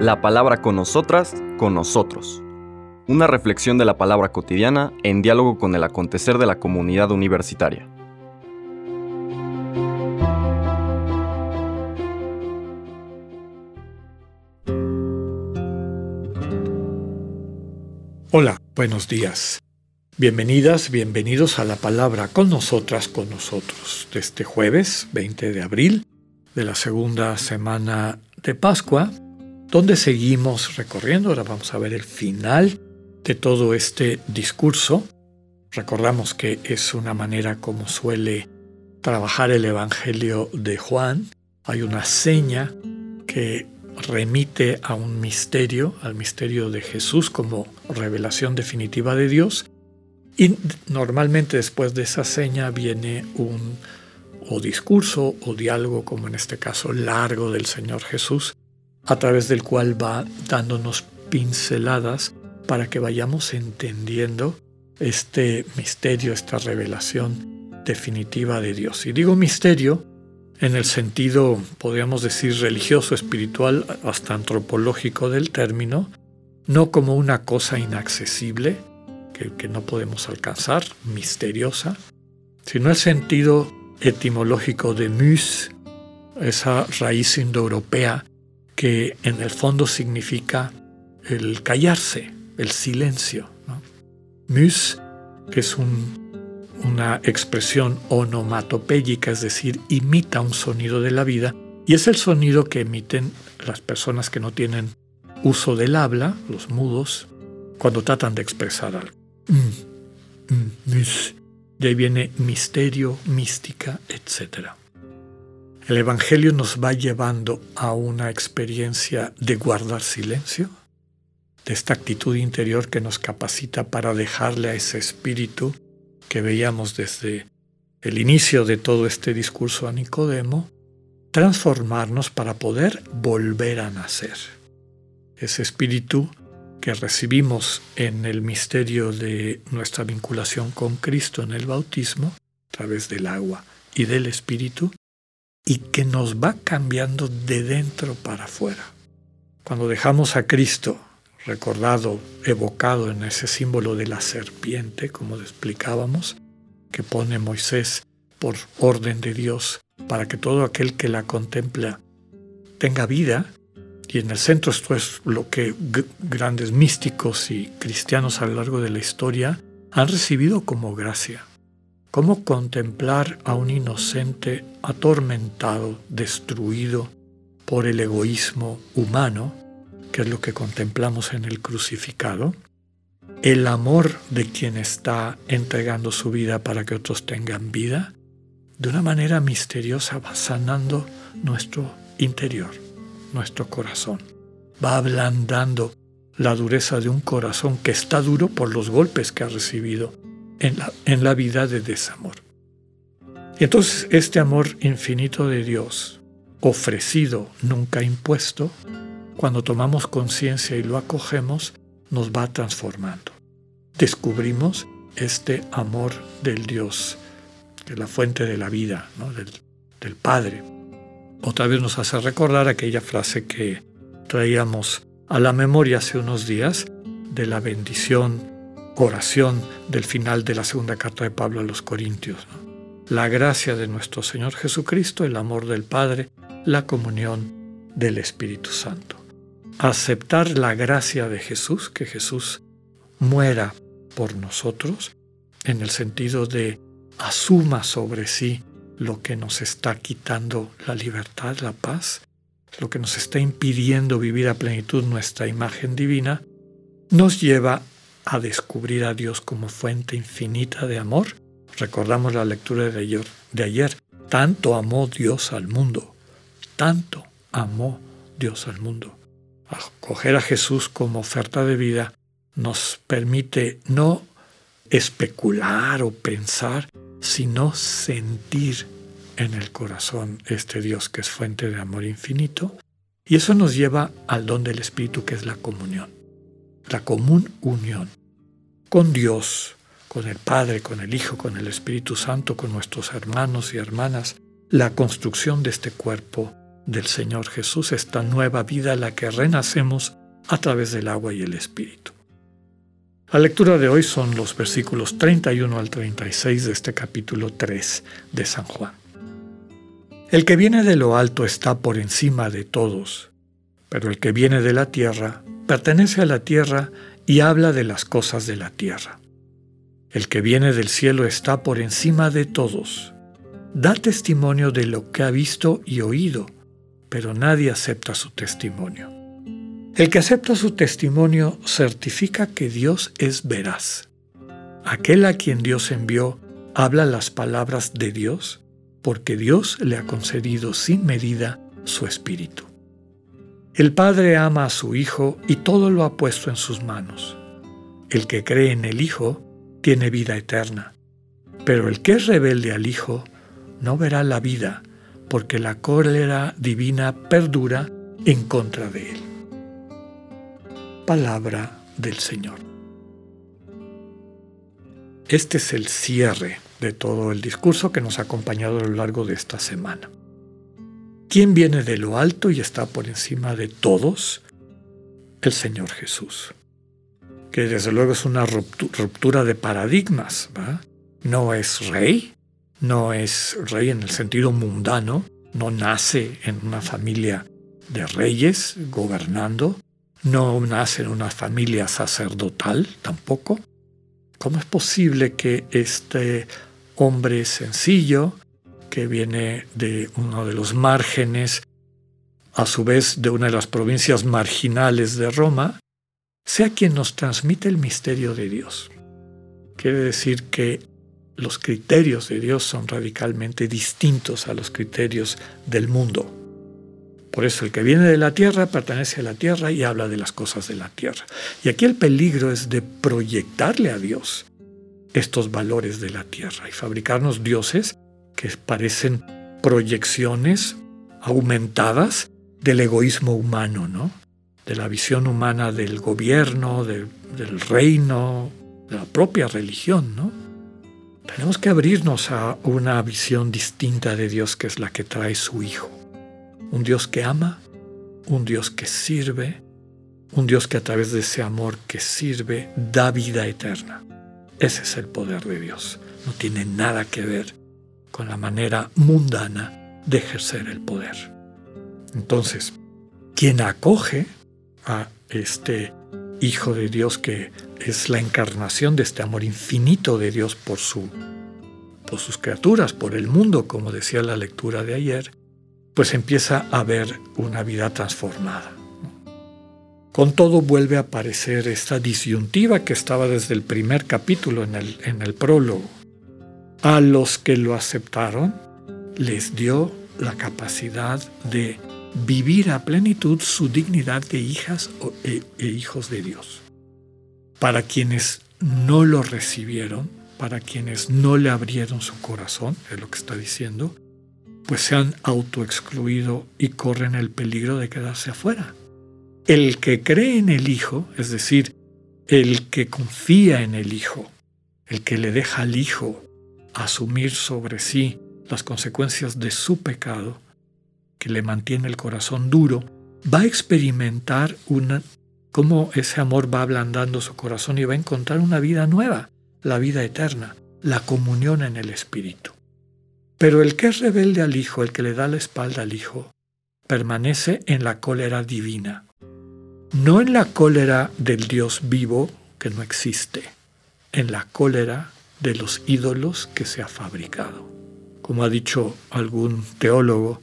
La palabra con nosotras, con nosotros. Una reflexión de la palabra cotidiana en diálogo con el acontecer de la comunidad universitaria. Hola, buenos días. Bienvenidas, bienvenidos a la palabra con nosotras, con nosotros, de este jueves 20 de abril de la segunda semana de Pascua, donde seguimos recorriendo. Ahora vamos a ver el final de todo este discurso. Recordamos que es una manera como suele trabajar el Evangelio de Juan. Hay una seña que remite a un misterio, al misterio de Jesús como revelación definitiva de Dios. Y normalmente después de esa seña viene un o discurso o diálogo, como en este caso largo del Señor Jesús, a través del cual va dándonos pinceladas para que vayamos entendiendo este misterio, esta revelación definitiva de Dios. Y digo misterio en el sentido, podríamos decir, religioso, espiritual, hasta antropológico del término, no como una cosa inaccesible que, que no podemos alcanzar, misteriosa, sino el sentido etimológico de mus, esa raíz indoeuropea que en el fondo significa el callarse, el silencio. Mus, que es una expresión onomatopéyica, es decir, imita un sonido de la vida, y es el sonido que emiten las personas que no tienen uso del habla, los mudos, cuando tratan de expresar algo. Mm, mm, mus. De ahí viene misterio, mística, etc. El Evangelio nos va llevando a una experiencia de guardar silencio, de esta actitud interior que nos capacita para dejarle a ese espíritu que veíamos desde el inicio de todo este discurso a Nicodemo, transformarnos para poder volver a nacer. Ese espíritu que recibimos en el misterio de nuestra vinculación con Cristo en el bautismo, a través del agua y del Espíritu, y que nos va cambiando de dentro para afuera. Cuando dejamos a Cristo recordado, evocado en ese símbolo de la serpiente, como explicábamos, que pone Moisés por orden de Dios para que todo aquel que la contempla tenga vida, y en el centro esto es lo que grandes místicos y cristianos a lo largo de la historia han recibido como gracia. Cómo contemplar a un inocente atormentado, destruido por el egoísmo humano, que es lo que contemplamos en el crucificado, el amor de quien está entregando su vida para que otros tengan vida, de una manera misteriosa va sanando nuestro interior nuestro corazón. Va ablandando la dureza de un corazón que está duro por los golpes que ha recibido en la, en la vida de desamor. Y entonces este amor infinito de Dios, ofrecido, nunca impuesto, cuando tomamos conciencia y lo acogemos, nos va transformando. Descubrimos este amor del Dios, de la fuente de la vida, del, del Padre, otra vez nos hace recordar aquella frase que traíamos a la memoria hace unos días de la bendición, oración del final de la segunda carta de Pablo a los Corintios. La gracia de nuestro Señor Jesucristo, el amor del Padre, la comunión del Espíritu Santo. Aceptar la gracia de Jesús, que Jesús muera por nosotros, en el sentido de asuma sobre sí lo que nos está quitando la libertad, la paz, lo que nos está impidiendo vivir a plenitud nuestra imagen divina, nos lleva a descubrir a Dios como fuente infinita de amor. Recordamos la lectura de ayer. Tanto amó Dios al mundo, tanto amó Dios al mundo. Acoger a Jesús como oferta de vida nos permite no especular o pensar, sino sentir en el corazón este Dios que es fuente de amor infinito. Y eso nos lleva al don del Espíritu que es la comunión, la común unión con Dios, con el Padre, con el Hijo, con el Espíritu Santo, con nuestros hermanos y hermanas, la construcción de este cuerpo del Señor Jesús, esta nueva vida la que renacemos a través del agua y el Espíritu. La lectura de hoy son los versículos 31 al 36 de este capítulo 3 de San Juan. El que viene de lo alto está por encima de todos, pero el que viene de la tierra pertenece a la tierra y habla de las cosas de la tierra. El que viene del cielo está por encima de todos. Da testimonio de lo que ha visto y oído, pero nadie acepta su testimonio. El que acepta su testimonio certifica que Dios es veraz. Aquel a quien Dios envió habla las palabras de Dios porque Dios le ha concedido sin medida su espíritu. El Padre ama a su Hijo y todo lo ha puesto en sus manos. El que cree en el Hijo tiene vida eterna, pero el que es rebelde al Hijo no verá la vida, porque la cólera divina perdura en contra de él. Palabra del Señor. Este es el cierre de todo el discurso que nos ha acompañado a lo largo de esta semana. ¿Quién viene de lo alto y está por encima de todos? El Señor Jesús. Que desde luego es una ruptura de paradigmas. No es rey, no es rey en el sentido mundano, no nace en una familia de reyes gobernando, no nace en una familia sacerdotal tampoco. ¿Cómo es posible que este hombre sencillo, que viene de uno de los márgenes, a su vez de una de las provincias marginales de Roma, sea quien nos transmite el misterio de Dios. Quiere decir que los criterios de Dios son radicalmente distintos a los criterios del mundo. Por eso el que viene de la tierra pertenece a la tierra y habla de las cosas de la tierra. Y aquí el peligro es de proyectarle a Dios estos valores de la tierra y fabricarnos dioses que parecen proyecciones aumentadas del egoísmo humano, ¿no? de la visión humana del gobierno, del reino, de la propia religión. ¿no? Tenemos que abrirnos a una visión distinta de Dios que es la que trae su Hijo. Un Dios que ama, un Dios que sirve, un Dios que a través de ese amor que sirve da vida eterna. Ese es el poder de Dios. No tiene nada que ver con la manera mundana de ejercer el poder. Entonces, quien acoge a este Hijo de Dios que es la encarnación de este amor infinito de Dios por, su, por sus criaturas, por el mundo, como decía la lectura de ayer, pues empieza a ver una vida transformada. Con todo vuelve a aparecer esta disyuntiva que estaba desde el primer capítulo en el, en el prólogo. A los que lo aceptaron les dio la capacidad de vivir a plenitud su dignidad de hijas e, e hijos de Dios. Para quienes no lo recibieron, para quienes no le abrieron su corazón, es lo que está diciendo, pues se han autoexcluido y corren el peligro de quedarse afuera. El que cree en el Hijo, es decir, el que confía en el Hijo, el que le deja al Hijo asumir sobre sí las consecuencias de su pecado, que le mantiene el corazón duro, va a experimentar una, cómo ese amor va ablandando su corazón y va a encontrar una vida nueva, la vida eterna, la comunión en el Espíritu. Pero el que es rebelde al Hijo, el que le da la espalda al Hijo, permanece en la cólera divina, no en la cólera del Dios vivo que no existe, en la cólera de los ídolos que se ha fabricado. Como ha dicho algún teólogo,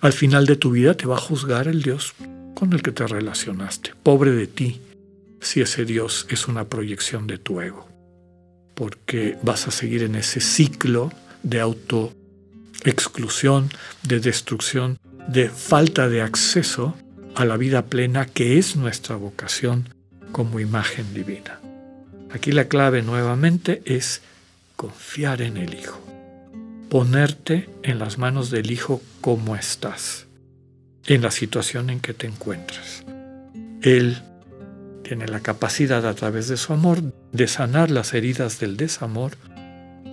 al final de tu vida te va a juzgar el Dios con el que te relacionaste. Pobre de ti si ese Dios es una proyección de tu ego, porque vas a seguir en ese ciclo de autoexclusión, de destrucción, de falta de acceso a la vida plena que es nuestra vocación como imagen divina. Aquí la clave nuevamente es confiar en el Hijo, ponerte en las manos del Hijo como estás, en la situación en que te encuentras. Él tiene la capacidad a través de su amor de sanar las heridas del desamor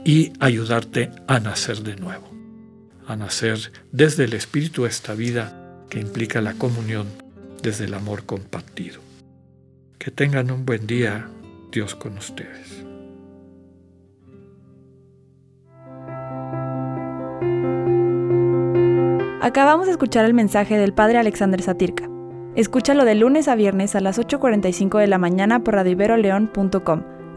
y ayudarte a nacer de nuevo. a nacer desde el Espíritu esta vida que implica la comunión desde el amor compartido. Que tengan un buen día, Dios con ustedes. Acabamos de escuchar el mensaje del Padre Alexander Satirka. Escúchalo de lunes a viernes a las 8.45 de la mañana por radioiberoleón.com,